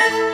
you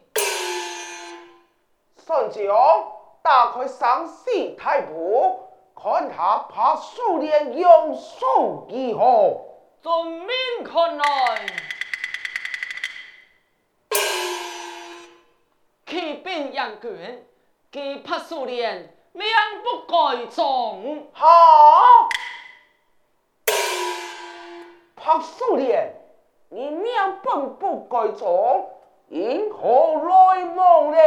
上西太婆，看他怕苏联用手如何？遵命看来，骑兵杨军，给怕苏联，命不改从。好！怕苏联，你命本不改从，因何来望呢？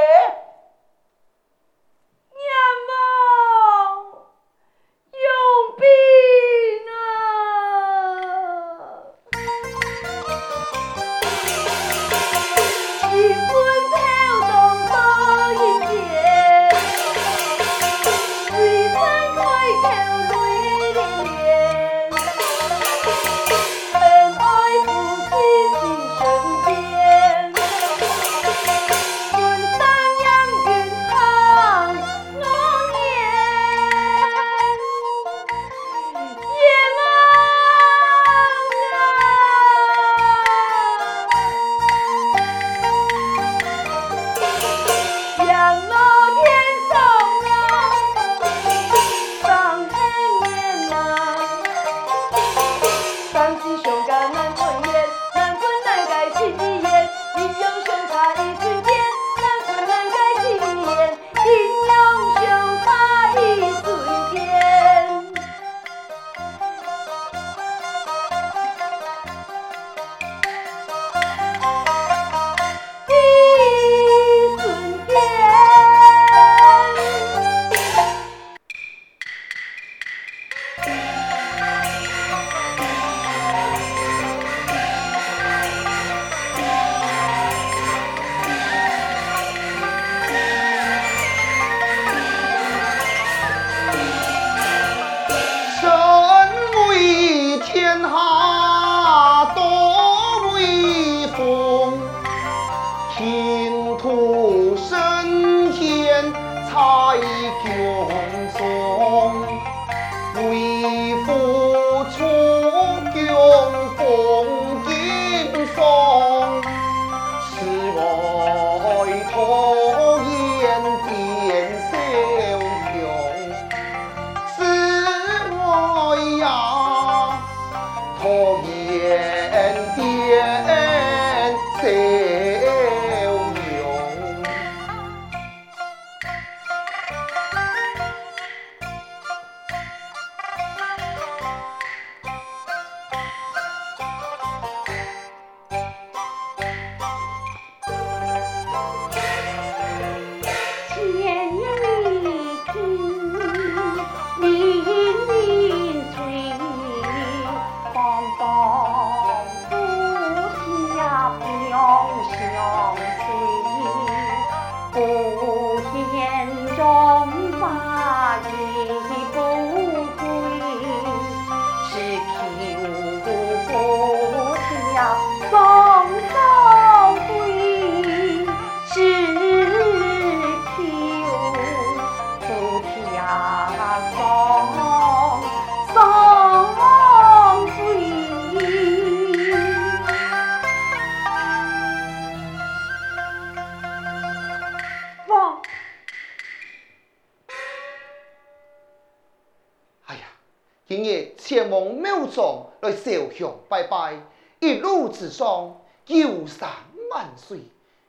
一路之上游山万水，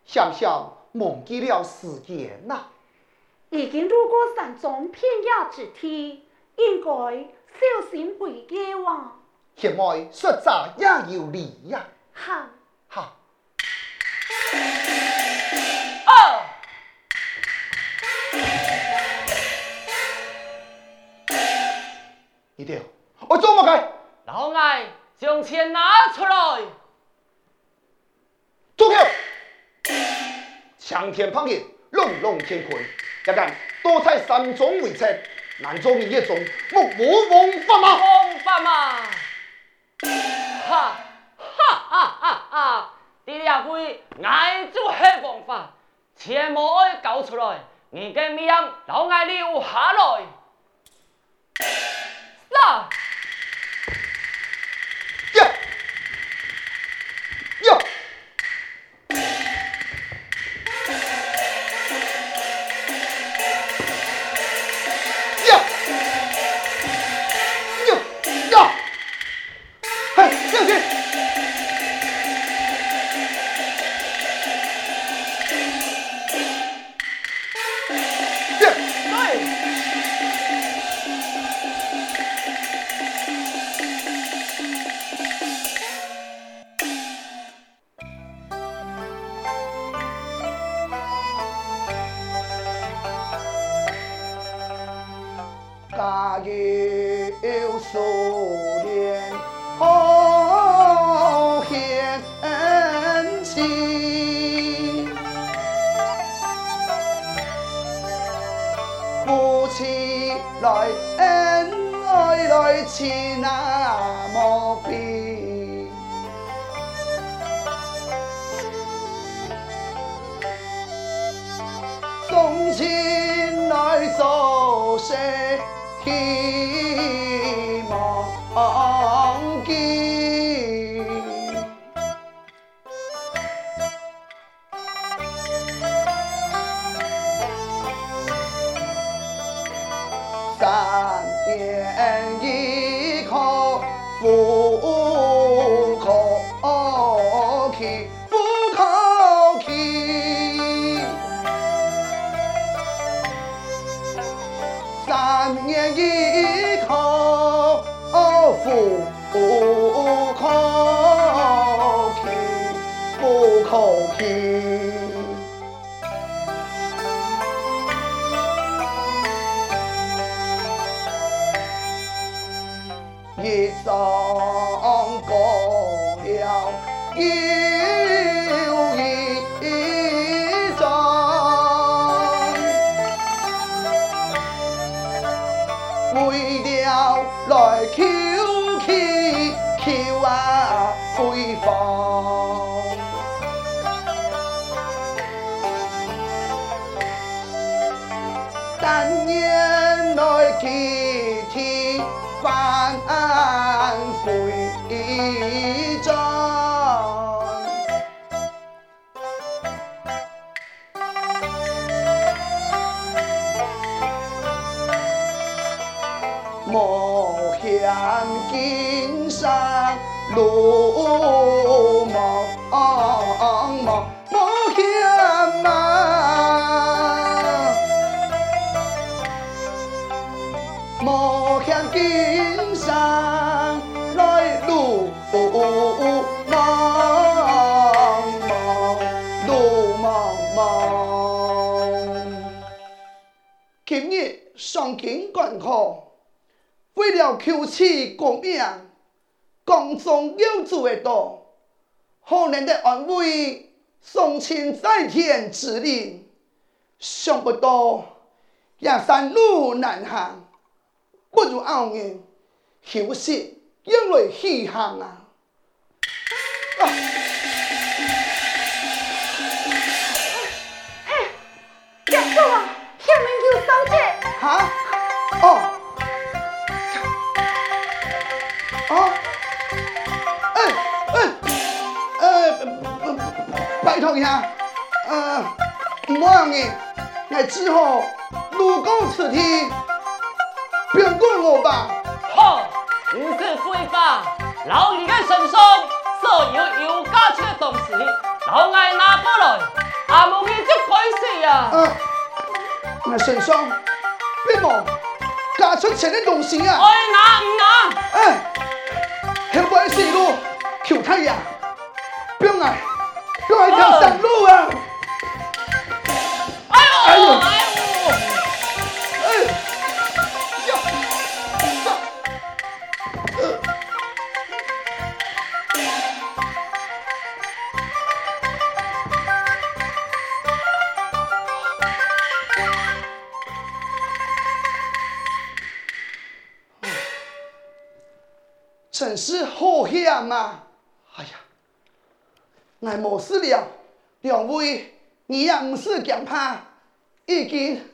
想想忘记了时间呐。已经路过山中偏野之地，应该小心回家哇。现在说诈也有理呀。好，好。哦。一条。我做乜嘅？老爱将钱拿出来。住口！强天放言，龙龙乾坤，一旦多采山中为策，难做一中目无王法吗？王法吗？哈哈哈哈哈！你俩会爱做黑王法，切莫爱搞出来，你嘅命老爱留下来。Em ơi, 啊三年来几天翻回中日上京赶考，为了求取功名，宫中有主的多，可能的安慰，送亲在天之灵，想不到也山路难行，不如后年休息，因为稀罕啊！啊啊！哦，啊，哎哎呃，拜托一下，呃，唔好嘅，我只好路过此地，别管我吧。好，你是非法，老二嘅身上所有有价值嘅东西，老爱拿过来，阿冇你就亏死呀。嗯，我身上。别忙，嫁出钱的东西啊！爱拿唔拿？哎，后背是路，求太阳，不用来，不用来条山路啊！哎呦！哎呦！真是好险啊！哎呀，俺没事了，两位，你也唔使惊怕，已经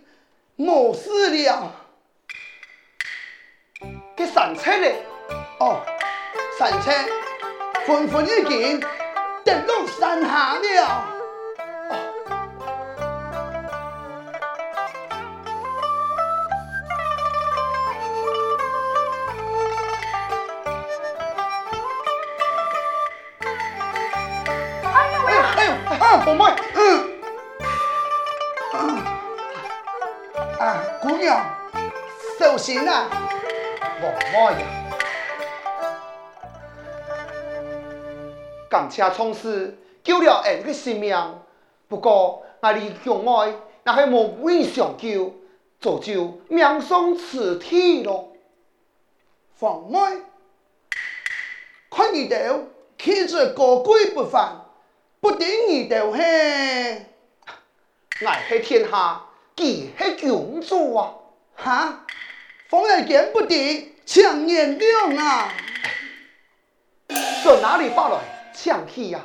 没事了。这山车呢？哦，山车纷纷已经跌落山下了。宝妹，嗯，啊，姑娘，小心啊！宝妹呀，感谢从事救了俺的性命，不过我的兄妹那还无命相救，早就命丧此地咯。凤妹，看你哋气质高贵不凡。不顶你就嘿，爱系天下，既系君主啊！哈，风儿见不得，强颜亮啊！从哪里发来强气呀？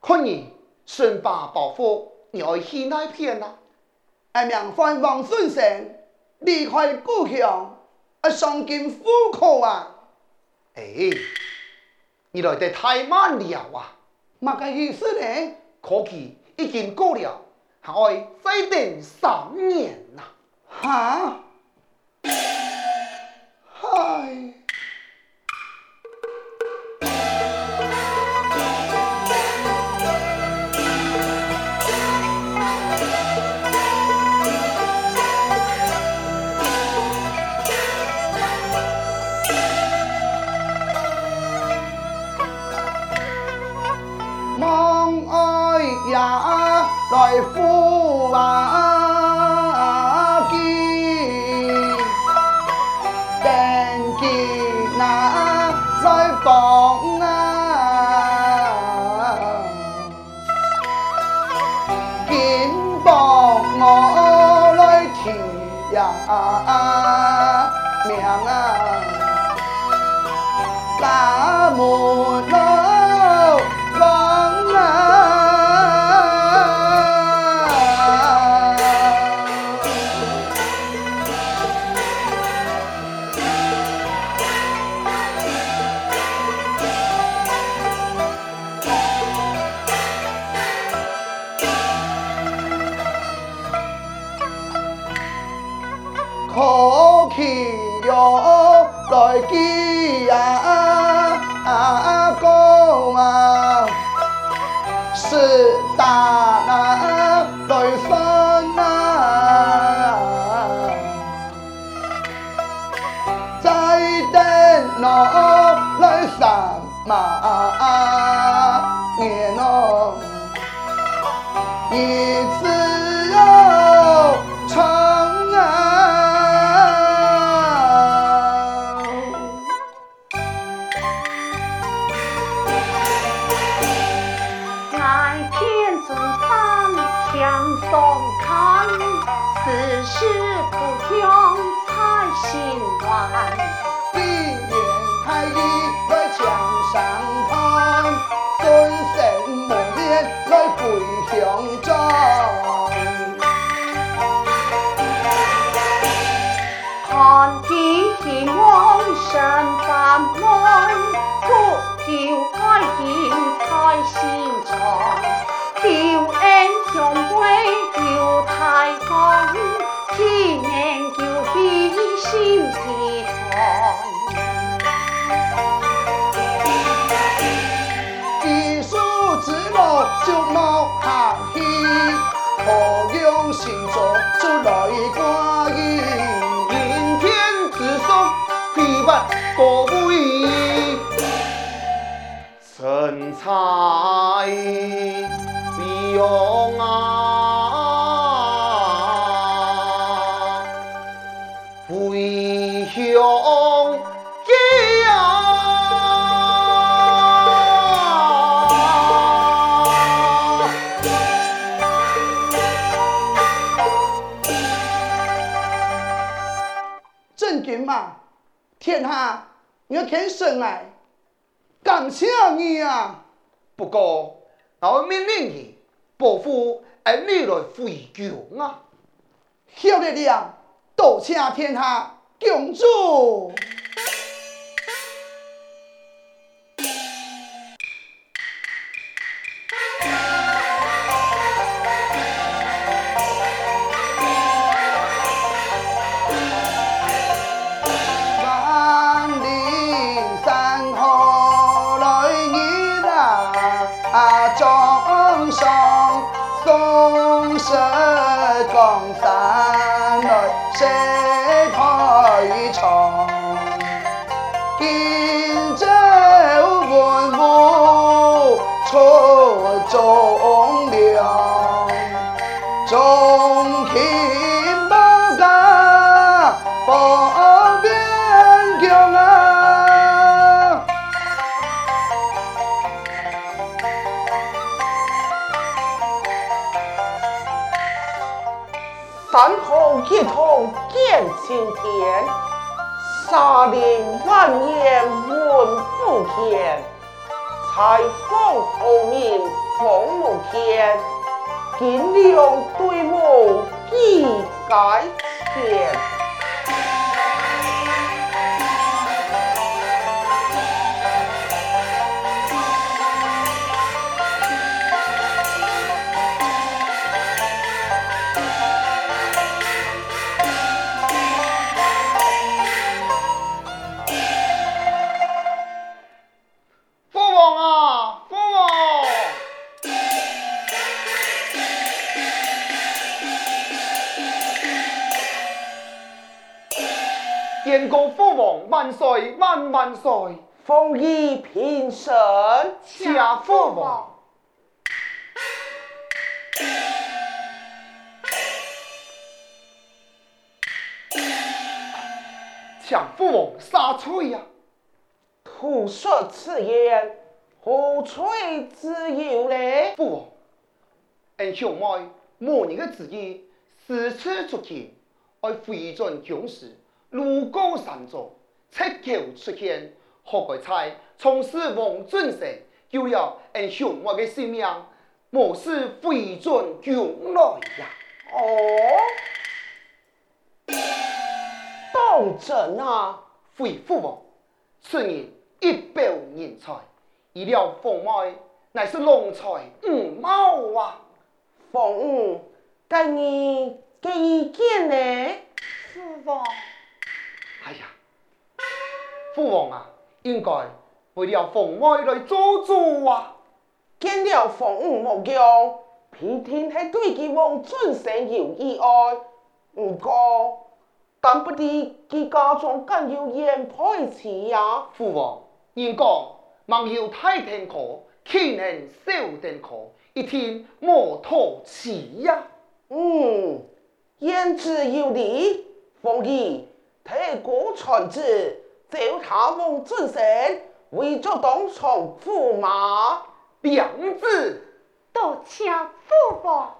看你身把包袱，你爱去哪片啊？俺名唤王顺生，离开故乡，啊，上京赴考啊！哎。你来得太慢了啊！乜个意思呢？科技已经过了，还要再等三年呐！哈？嗨。啊啊啊啊啊！要开心开心。龙叫。郑军嘛，天下你要天生来，感谢你啊！不过，我命令你，伯父你来回救啊！晓得了，多谢天下。公主。一同见青天，沙林万年问不天，才放后面风无天，金龙对母几该前。岁万万岁！凤仪平身，谢父王。请父王杀翠呀！徒说此言，何翠之有嘞？父王，俺兄妹某年的旨意，四次出京，而回转京师。路过山中，赤口出现，何该猜？从事王尊胜，就要俺兄妹的性命，莫使回转京来呀！哦，当真啊？回父王，此人一表人才，医了凤妹乃是龙才五貌啊！凤五，跟你给意见呢？父王。父王啊，应该为了凤妹来做主啊！见了凤五无用，偏偏系对佢王尊神有意爱。不过，但不知佢家中更有言配词呀？父王，应该网有太天可，岂能小天可？一天莫托词呀！嗯，言之有理，凤仪。太过传旨，就他王尊胜为咗当从驸马娘子，多谢父王。